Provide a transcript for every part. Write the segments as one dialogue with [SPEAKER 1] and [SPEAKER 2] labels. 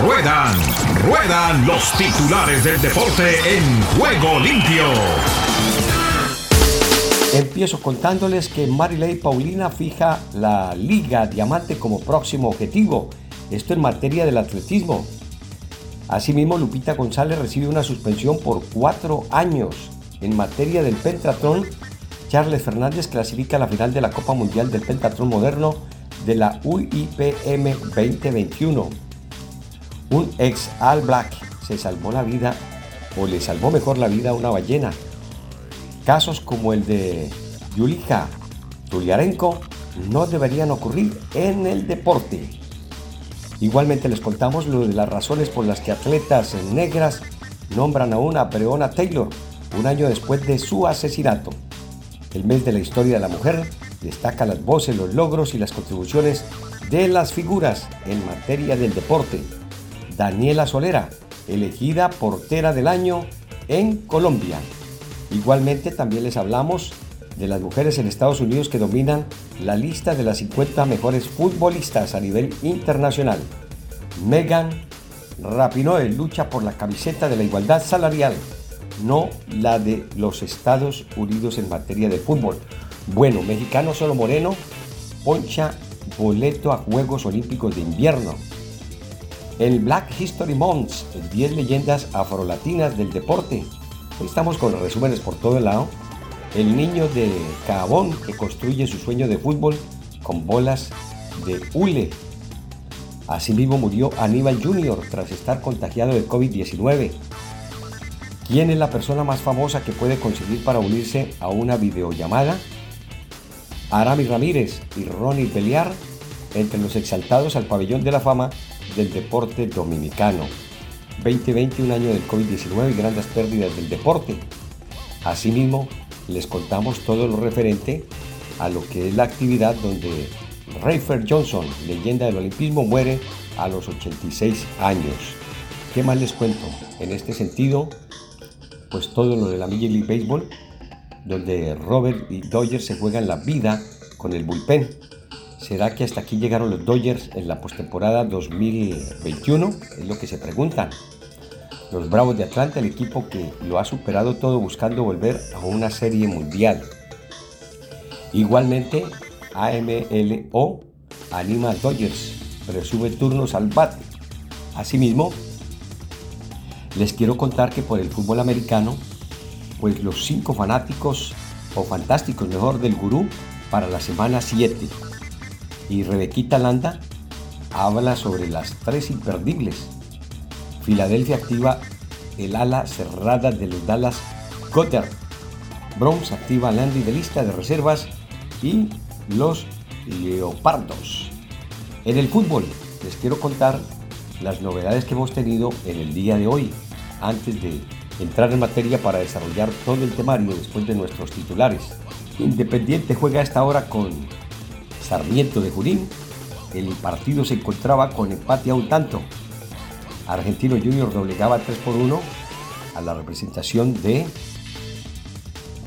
[SPEAKER 1] Ruedan, ruedan los titulares del deporte en juego limpio.
[SPEAKER 2] Empiezo contándoles que Marilei Paulina fija la Liga Diamante como próximo objetivo. Esto en materia del atletismo. Asimismo, Lupita González recibe una suspensión por cuatro años. En materia del pentatron, Charles Fernández clasifica a la final de la Copa Mundial del Pentatron Moderno de la UIPM 2021. Un ex All Black se salvó la vida o le salvó mejor la vida a una ballena. Casos como el de Yulika Tuliarenko no deberían ocurrir en el deporte. Igualmente les contamos las razones por las que atletas negras nombran a una Breonna Taylor un año después de su asesinato. El mes de la historia de la mujer destaca las voces, los logros y las contribuciones de las figuras en materia del deporte. Daniela Solera, elegida portera del año en Colombia. Igualmente también les hablamos de las mujeres en Estados Unidos que dominan la lista de las 50 mejores futbolistas a nivel internacional. Megan Rapinoe lucha por la camiseta de la igualdad salarial, no la de los Estados Unidos en materia de fútbol. Bueno, mexicano solo moreno poncha boleto a Juegos Olímpicos de Invierno. El Black History Month, 10 leyendas afrolatinas del deporte. Hoy estamos con resúmenes por todo el lado el niño de Cabón que construye su sueño de fútbol con bolas de hule. Asimismo murió Aníbal Jr. tras estar contagiado de COVID-19. ¿Quién es la persona más famosa que puede conseguir para unirse a una videollamada? Arami Ramírez y Ronnie Beliar entre los exaltados al pabellón de la fama del deporte dominicano. 2020, un año del COVID-19 y grandes pérdidas del deporte. Asimismo, les contamos todo lo referente a lo que es la actividad donde Rayford Johnson, leyenda del olimpismo, muere a los 86 años. ¿Qué más les cuento? En este sentido, pues todo lo de la Major League Baseball, donde Robert y Dodgers se juegan la vida con el bullpen. ¿Será que hasta aquí llegaron los Dodgers en la postemporada 2021? Es lo que se preguntan. Los Bravos de Atlanta, el equipo que lo ha superado todo buscando volver a una serie mundial. Igualmente, AMLO anima a Dodgers, pero sube turnos al bate. Asimismo, les quiero contar que por el fútbol americano, pues los cinco fanáticos o fantásticos mejor del gurú para la semana 7. Y Rebequita Landa habla sobre las tres imperdibles Filadelfia activa el ala cerrada de los Dallas Goddard. Bronx activa Landy de lista de reservas y los Leopardos. En el fútbol les quiero contar las novedades que hemos tenido en el día de hoy, antes de entrar en materia para desarrollar todo el temario después de nuestros titulares. Independiente juega a esta hora con Sarmiento de Junín. El partido se encontraba con empate a un tanto. Argentino Junior doblegaba 3 por 1 a la representación de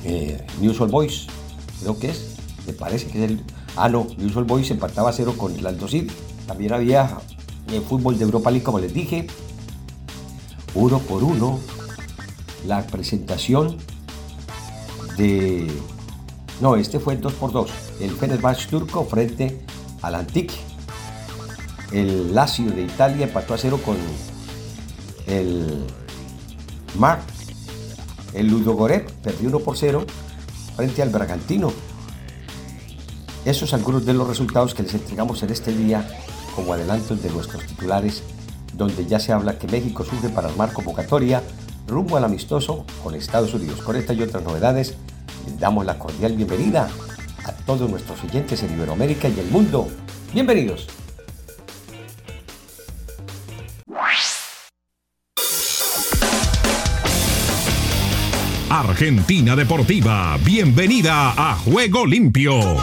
[SPEAKER 2] eh, News All Boys, creo que es, me parece que es el... Ah, no, News All Boys empataba a 0 con el Aldo También había eh, fútbol de Europa League, como les dije, 1 por 1 la presentación de... No, este fue el 2 por 2 el Fenerbahce turco frente al Antique. El Lazio de Italia empató a 0 con el Mar, el Ludogorets perdió 1 por 0 frente al Bragantino. Esos algunos de los resultados que les entregamos en este día como adelantos de nuestros titulares, donde ya se habla que México surge para armar convocatoria rumbo al amistoso con Estados Unidos. Con estas y otras novedades, les damos la cordial bienvenida a todos nuestros oyentes en Iberoamérica y el mundo. Bienvenidos.
[SPEAKER 1] Argentina Deportiva, bienvenida a Juego Limpio.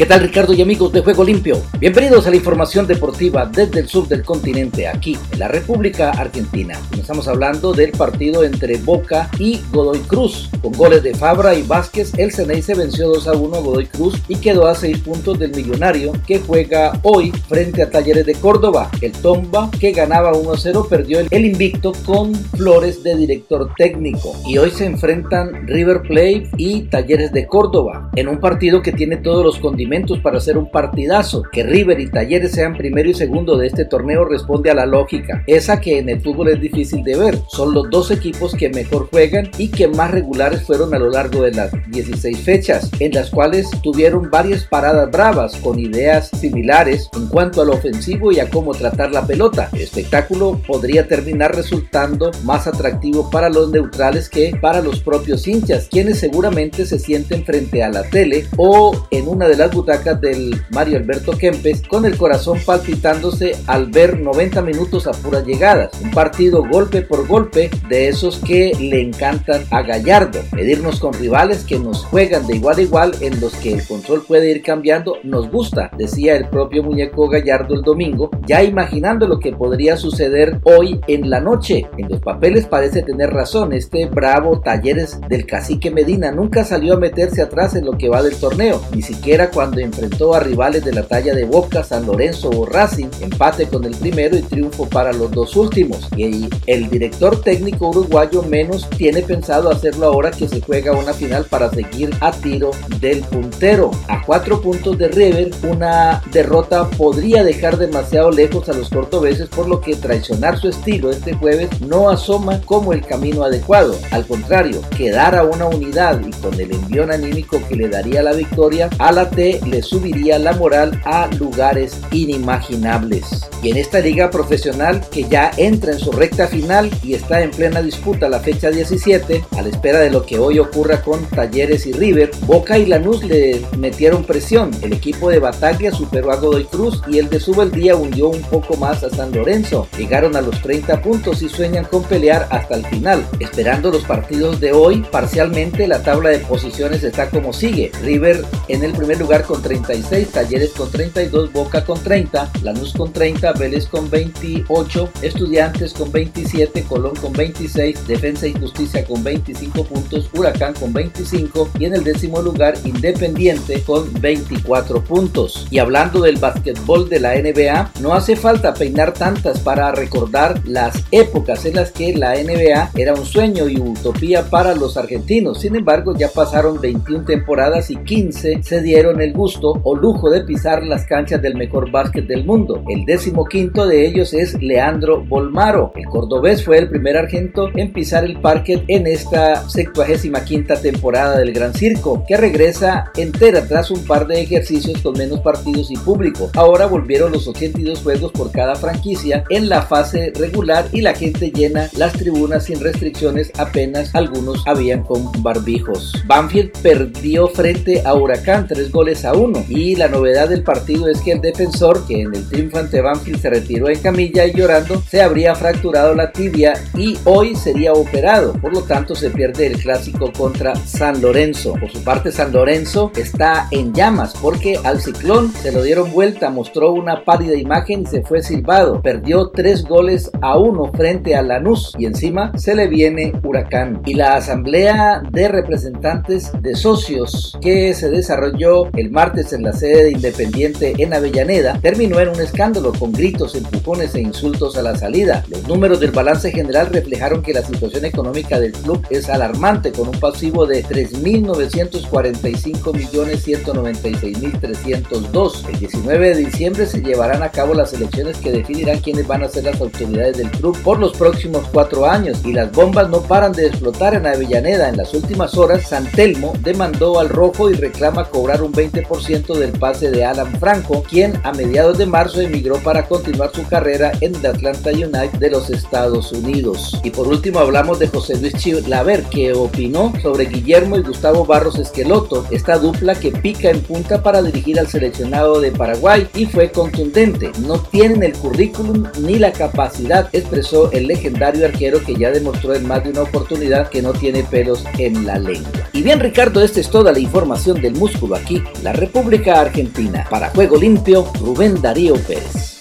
[SPEAKER 3] ¿Qué tal Ricardo y amigos de Juego Limpio? Bienvenidos a la información deportiva desde el sur del continente, aquí en la República Argentina. Comenzamos hablando del partido entre Boca y Godoy Cruz. Con goles de Fabra y Vázquez, el Ceney se venció 2 a 1 a Godoy Cruz y quedó a 6 puntos del millonario que juega hoy frente a Talleres de Córdoba. El Tomba, que ganaba 1 a 0, perdió el invicto con Flores de director técnico. Y hoy se enfrentan River Plate y Talleres de Córdoba en un partido que tiene todos los condimentos para hacer un partidazo. Que River y Talleres sean primero y segundo de este torneo responde a la lógica, esa que en el fútbol es difícil de ver. Son los dos equipos que mejor juegan y que más regulares fueron a lo largo de las 16 fechas, en las cuales tuvieron varias paradas bravas con ideas similares en cuanto al ofensivo y a cómo tratar la pelota. El espectáculo podría terminar resultando más atractivo para los neutrales que para los propios hinchas, quienes seguramente se sienten frente a la tele o en una de las butacas del Mario Alberto Kempes con el corazón palpitándose al ver 90 minutos a puras llegadas. Un partido golpe por golpe de esos que le encantan a Gallardo. Medirnos con rivales que nos juegan de igual a igual en los que el control puede ir cambiando nos gusta, decía el propio muñeco Gallardo el domingo, ya imaginando lo que podría suceder hoy en la noche. En los papeles parece tener razón, este bravo Talleres del cacique Medina nunca salió a meterse atrás en lo que va del torneo, ni siquiera cuando cuando enfrentó a rivales de la talla de Boca, San Lorenzo o Racing, empate con el primero y triunfo para los dos últimos. Y el director técnico uruguayo menos tiene pensado hacerlo ahora que se juega una final para seguir a tiro del puntero. A cuatro puntos de River, una derrota podría dejar demasiado lejos a los cordobeses, por lo que traicionar su estilo este jueves no asoma como el camino adecuado. Al contrario, quedar a una unidad y con el envión anímico que le daría la victoria a la T le subiría la moral a lugares inimaginables. Y en esta liga profesional que ya entra en su recta final y está en plena disputa la fecha 17, a la espera de lo que hoy ocurra con Talleres y River, Boca y Lanús le metieron presión. El equipo de Bataglia superó a Godoy Cruz y el de Subeldía hundió un poco más a San Lorenzo. Llegaron a los 30 puntos y sueñan con pelear hasta el final. Esperando los partidos de hoy, parcialmente la tabla de posiciones está como sigue. River en el primer lugar con 36, Talleres con 32, Boca con 30, Lanús con 30, Vélez con 28, Estudiantes con 27, Colón con 26, Defensa y Justicia con 25 puntos, Huracán con 25 y en el décimo lugar Independiente con 24 puntos. Y hablando del básquetbol de la NBA, no hace falta peinar tantas para recordar las épocas en las que la NBA era un sueño y utopía para los argentinos. Sin embargo, ya pasaron 21 temporadas y 15 se dieron el gusto o lujo de pisar las canchas del mejor básquet del mundo. El décimo quinto de ellos es Leandro Bolmaro. El cordobés fue el primer argento en pisar el parquet en esta 75 quinta temporada del Gran Circo, que regresa entera tras un par de ejercicios con menos partidos y público. Ahora volvieron los 82 juegos por cada franquicia en la fase regular y la gente llena las tribunas sin restricciones, apenas algunos habían con barbijos. Banfield perdió frente a Huracán, tres goles a uno. Y la novedad del partido es que el defensor, que en el triunfo ante Banfield se retiró en camilla y llorando, se habría fracturado la tibia y hoy sería operado. Por lo tanto, se pierde el clásico contra San Lorenzo. Por su parte, San Lorenzo está en llamas porque al ciclón se lo dieron vuelta, mostró una pálida imagen y se fue silbado. Perdió tres goles a uno frente a Lanús y encima se le viene Huracán. Y la asamblea de representantes de socios que se desarrolló martes en la sede de Independiente en Avellaneda, terminó en un escándalo con gritos, empujones e insultos a la salida. Los números del balance general reflejaron que la situación económica del club es alarmante, con un pasivo de 3.945.196.302. El 19 de diciembre se llevarán a cabo las elecciones que definirán quiénes van a ser las autoridades del club por los próximos cuatro años y las bombas no paran de explotar en Avellaneda. En las últimas horas, San Telmo demandó al rojo y reclama cobrar un 20% del pase de Alan Franco, quien a mediados de marzo emigró para continuar su carrera en el Atlanta United de los Estados Unidos. Y por último hablamos de José Luis Chilaver, que opinó sobre Guillermo y Gustavo Barros Esqueloto, esta dupla que pica en punta para dirigir al seleccionado de Paraguay y fue contundente. No tienen el currículum ni la capacidad, expresó el legendario arquero que ya demostró en más de una oportunidad que no tiene pelos en la lengua. Y bien Ricardo, esta es toda la información del músculo aquí, la República Argentina. Para Juego Limpio, Rubén Darío Pérez.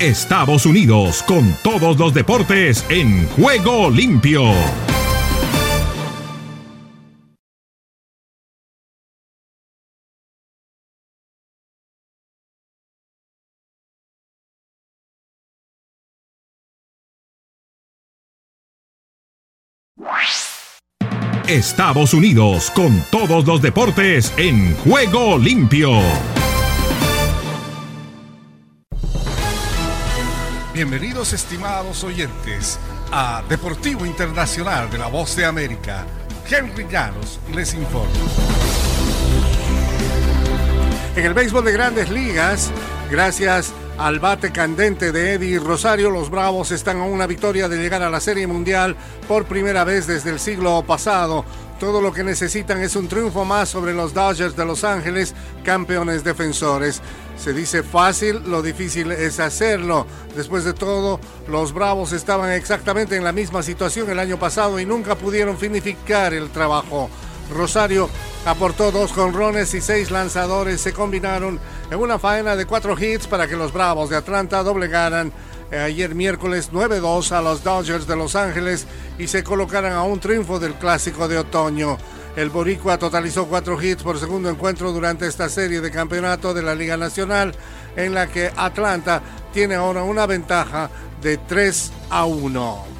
[SPEAKER 1] Estados Unidos con todos los deportes en Juego Limpio. Estados Unidos con todos los deportes en Juego Limpio.
[SPEAKER 4] Bienvenidos estimados oyentes a Deportivo Internacional de la Voz de América. Henry Llanos les informa. En el béisbol de grandes ligas, gracias al bate candente de Eddie Rosario, los Bravos están a una victoria de llegar a la Serie Mundial por primera vez desde el siglo pasado. Todo lo que necesitan es un triunfo más sobre los Dodgers de Los Ángeles, campeones defensores. Se dice fácil, lo difícil es hacerlo. Después de todo, los Bravos estaban exactamente en la misma situación el año pasado y nunca pudieron finificar el trabajo. Rosario aportó dos jonrones y seis lanzadores. Se combinaron en una faena de cuatro hits para que los Bravos de Atlanta doblegaran eh, ayer miércoles 9-2 a los Dodgers de Los Ángeles y se colocaran a un triunfo del clásico de otoño. El Boricua totalizó cuatro hits por segundo encuentro durante esta serie de campeonato de la Liga Nacional, en la que Atlanta tiene ahora una ventaja de 3 a 1.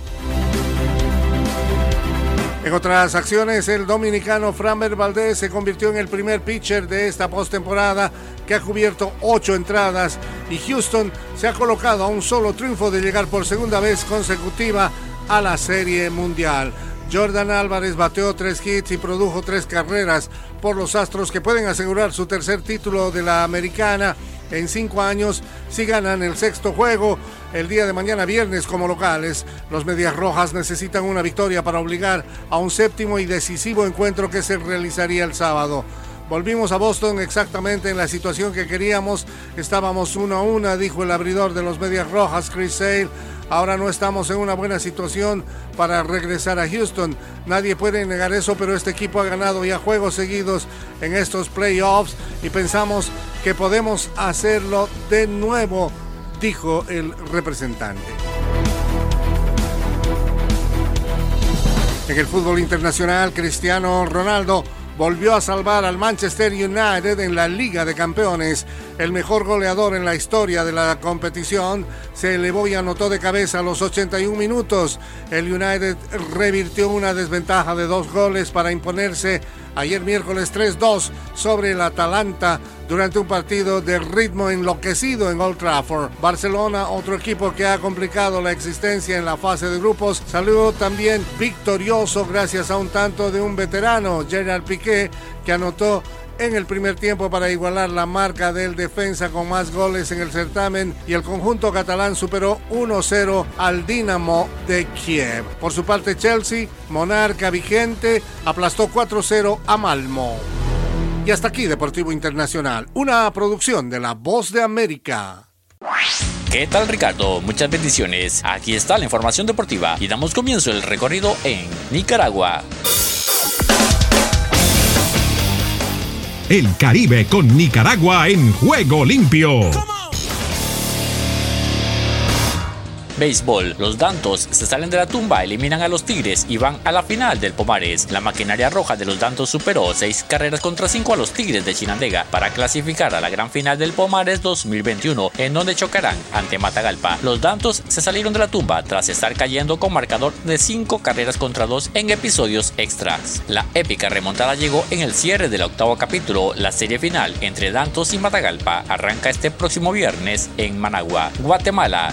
[SPEAKER 4] En otras acciones, el dominicano Framber Valdez se convirtió en el primer pitcher de esta postemporada que ha cubierto ocho entradas y Houston se ha colocado a un solo triunfo de llegar por segunda vez consecutiva a la Serie Mundial. Jordan Álvarez bateó tres hits y produjo tres carreras por los Astros que pueden asegurar su tercer título de la americana en cinco años si ganan el sexto juego el día de mañana viernes como locales. Los Medias Rojas necesitan una victoria para obligar a un séptimo y decisivo encuentro que se realizaría el sábado. Volvimos a Boston exactamente en la situación que queríamos. Estábamos uno a una, dijo el abridor de los Medias Rojas, Chris Sale. Ahora no estamos en una buena situación para regresar a Houston. Nadie puede negar eso, pero este equipo ha ganado ya juegos seguidos en estos playoffs y pensamos que podemos hacerlo de nuevo, dijo el representante. En el fútbol internacional, Cristiano Ronaldo volvió a salvar al Manchester United en la Liga de Campeones. El mejor goleador en la historia de la competición se elevó y anotó de cabeza a los 81 minutos. El United revirtió una desventaja de dos goles para imponerse ayer miércoles 3-2 sobre el Atalanta durante un partido de ritmo enloquecido en Old Trafford. Barcelona, otro equipo que ha complicado la existencia en la fase de grupos, salió también victorioso gracias a un tanto de un veterano, Gerard Piqué, que anotó en el primer tiempo para igualar la marca del defensa con más goles en el certamen y el conjunto catalán superó 1-0 al Dinamo de Kiev. Por su parte Chelsea, monarca vigente, aplastó 4-0 a Malmo. Y hasta aquí Deportivo Internacional, una producción de La Voz de América.
[SPEAKER 5] ¿Qué tal Ricardo? Muchas bendiciones. Aquí está la información deportiva y damos comienzo el recorrido en Nicaragua.
[SPEAKER 1] El Caribe con Nicaragua en juego limpio.
[SPEAKER 5] Béisbol. Los Dantos se salen de la tumba, eliminan a los Tigres y van a la final del Pomares. La maquinaria roja de los Dantos superó seis carreras contra cinco a los Tigres de Chinandega para clasificar a la gran final del Pomares 2021, en donde chocarán ante Matagalpa. Los Dantos se salieron de la tumba tras estar cayendo con marcador de cinco carreras contra dos en episodios extras. La épica remontada llegó en el cierre del octavo capítulo. La serie final entre Dantos y Matagalpa arranca este próximo viernes en Managua, Guatemala.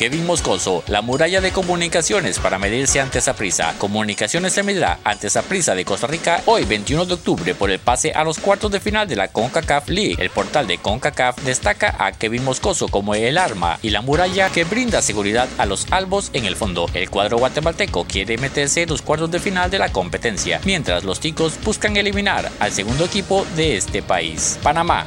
[SPEAKER 5] Kevin Moscoso, la muralla de comunicaciones para medirse ante prisa. Comunicaciones se medirá ante prisa de Costa Rica hoy 21 de octubre por el pase a los cuartos de final de la CONCACAF League. El portal de CONCACAF destaca a Kevin Moscoso como el arma y la muralla que brinda seguridad a los albos en el fondo. El cuadro guatemalteco quiere meterse en los cuartos de final de la competencia, mientras los ticos buscan eliminar al segundo equipo de este país. Panamá.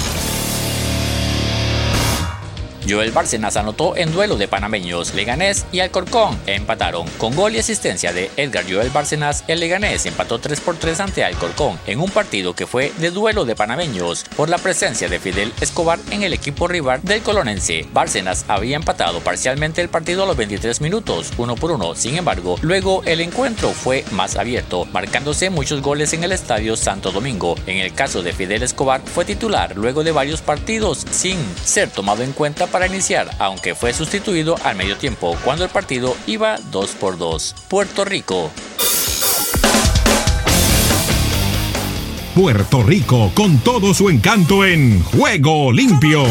[SPEAKER 5] Joel Bárcenas anotó en duelo de panameños. Leganés y Alcorcón empataron. Con gol y asistencia de Edgar Joel Bárcenas, el Leganés empató 3 por 3 ante Alcorcón en un partido que fue de duelo de panameños por la presencia de Fidel Escobar en el equipo rival del colonense. Bárcenas había empatado parcialmente el partido a los 23 minutos, uno por uno. Sin embargo, luego el encuentro fue más abierto, marcándose muchos goles en el estadio Santo Domingo. En el caso de Fidel Escobar, fue titular luego de varios partidos sin ser tomado en cuenta para iniciar, aunque fue sustituido al medio tiempo cuando el partido iba 2 por 2. Puerto Rico.
[SPEAKER 1] Puerto Rico con todo su encanto en Juego Limpio.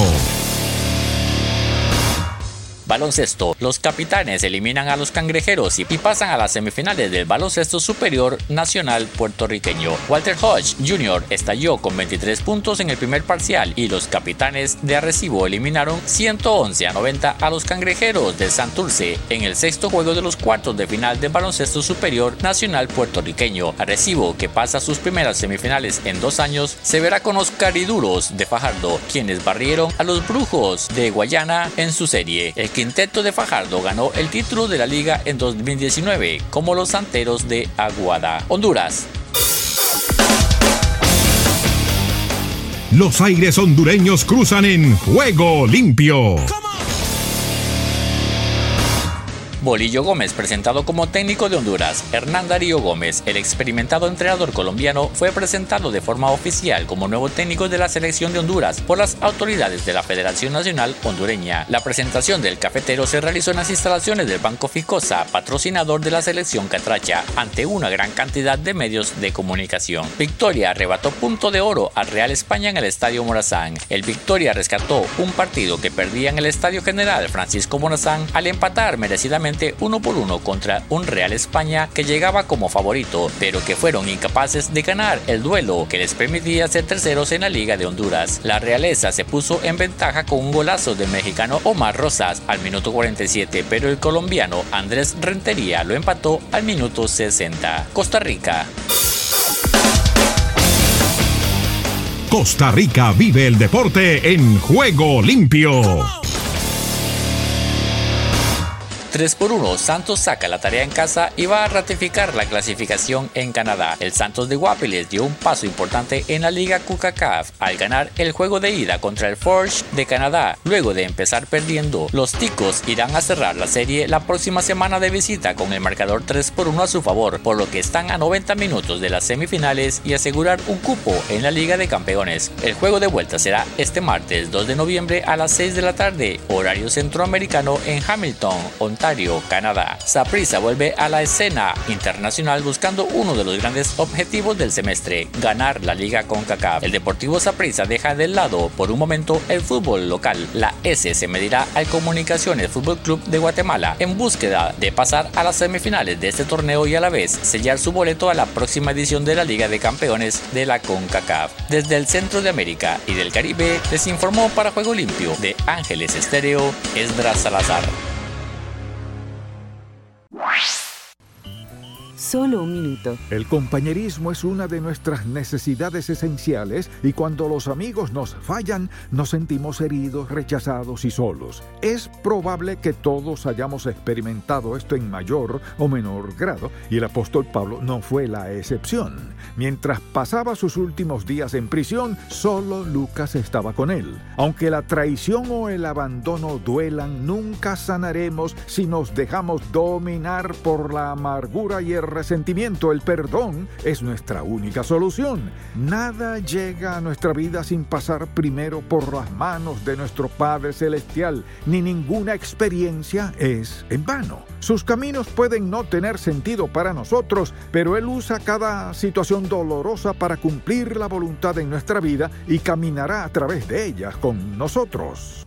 [SPEAKER 5] Baloncesto. Los capitanes eliminan a los cangrejeros y pasan a las semifinales del baloncesto superior nacional puertorriqueño. Walter Hodge Jr. estalló con 23 puntos en el primer parcial y los capitanes de Arrecibo eliminaron 111 a 90 a los cangrejeros de Santurce en el sexto juego de los cuartos de final del baloncesto superior nacional puertorriqueño. Arrecibo, que pasa sus primeras semifinales en dos años, se verá con los cariduros de Fajardo, quienes barrieron a los brujos de Guayana en su serie. El quinteto de Fajardo ganó el título de la liga en 2019, como los santeros de Aguada. Honduras.
[SPEAKER 1] Los aires hondureños cruzan en juego limpio.
[SPEAKER 5] Bolillo Gómez, presentado como técnico de Honduras. Hernán Darío Gómez, el experimentado entrenador colombiano, fue presentado de forma oficial como nuevo técnico de la selección de Honduras por las autoridades de la Federación Nacional Hondureña. La presentación del cafetero se realizó en las instalaciones del Banco Ficosa, patrocinador de la selección catracha, ante una gran cantidad de medios de comunicación. Victoria arrebató punto de oro al Real España en el Estadio Morazán. El Victoria rescató un partido que perdía en el Estadio General Francisco Morazán al empatar merecidamente uno por uno contra un Real España que llegaba como favorito, pero que fueron incapaces de ganar el duelo que les permitía ser terceros en la Liga de Honduras. La realeza se puso en ventaja con un golazo del mexicano Omar Rosas al minuto 47, pero el colombiano Andrés Rentería lo empató al minuto 60. Costa Rica.
[SPEAKER 1] Costa Rica vive el deporte en juego limpio.
[SPEAKER 5] 3 por 1, Santos saca la tarea en casa y va a ratificar la clasificación en Canadá. El Santos de Guapiles dio un paso importante en la Liga CUCACAF al ganar el juego de ida contra el Forge de Canadá. Luego de empezar perdiendo, los ticos irán a cerrar la serie la próxima semana de visita con el marcador 3 por 1 a su favor, por lo que están a 90 minutos de las semifinales y asegurar un cupo en la Liga de Campeones. El juego de vuelta será este martes 2 de noviembre a las 6 de la tarde, horario centroamericano en Hamilton, Canadá. Saprissa vuelve a la escena internacional buscando uno de los grandes objetivos del semestre, ganar la liga con CACAF. El Deportivo Saprissa deja de lado por un momento el fútbol local. La S se medirá al Comunicaciones Fútbol Club de Guatemala en búsqueda de pasar a las semifinales de este torneo y a la vez sellar su boleto a la próxima edición de la Liga de Campeones de la CONCACAF. Desde el centro de América y del Caribe les informó para Juego Limpio de Ángeles Estéreo Esdras Salazar.
[SPEAKER 6] Solo un minuto.
[SPEAKER 7] El compañerismo es una de nuestras necesidades esenciales y cuando los amigos nos fallan, nos sentimos heridos, rechazados y solos. Es probable que todos hayamos experimentado esto en mayor o menor grado y el apóstol Pablo no fue la excepción. Mientras pasaba sus últimos días en prisión, solo Lucas estaba con él. Aunque la traición o el abandono duelan, nunca sanaremos si nos dejamos dominar por la amargura y el resentimiento. El perdón es nuestra única solución. Nada llega a nuestra vida sin pasar primero por las manos de nuestro Padre Celestial, ni ninguna experiencia es en vano. Sus caminos pueden no tener sentido para nosotros, pero Él usa cada situación dolorosa para cumplir la voluntad en nuestra vida y caminará a través de ellas con nosotros.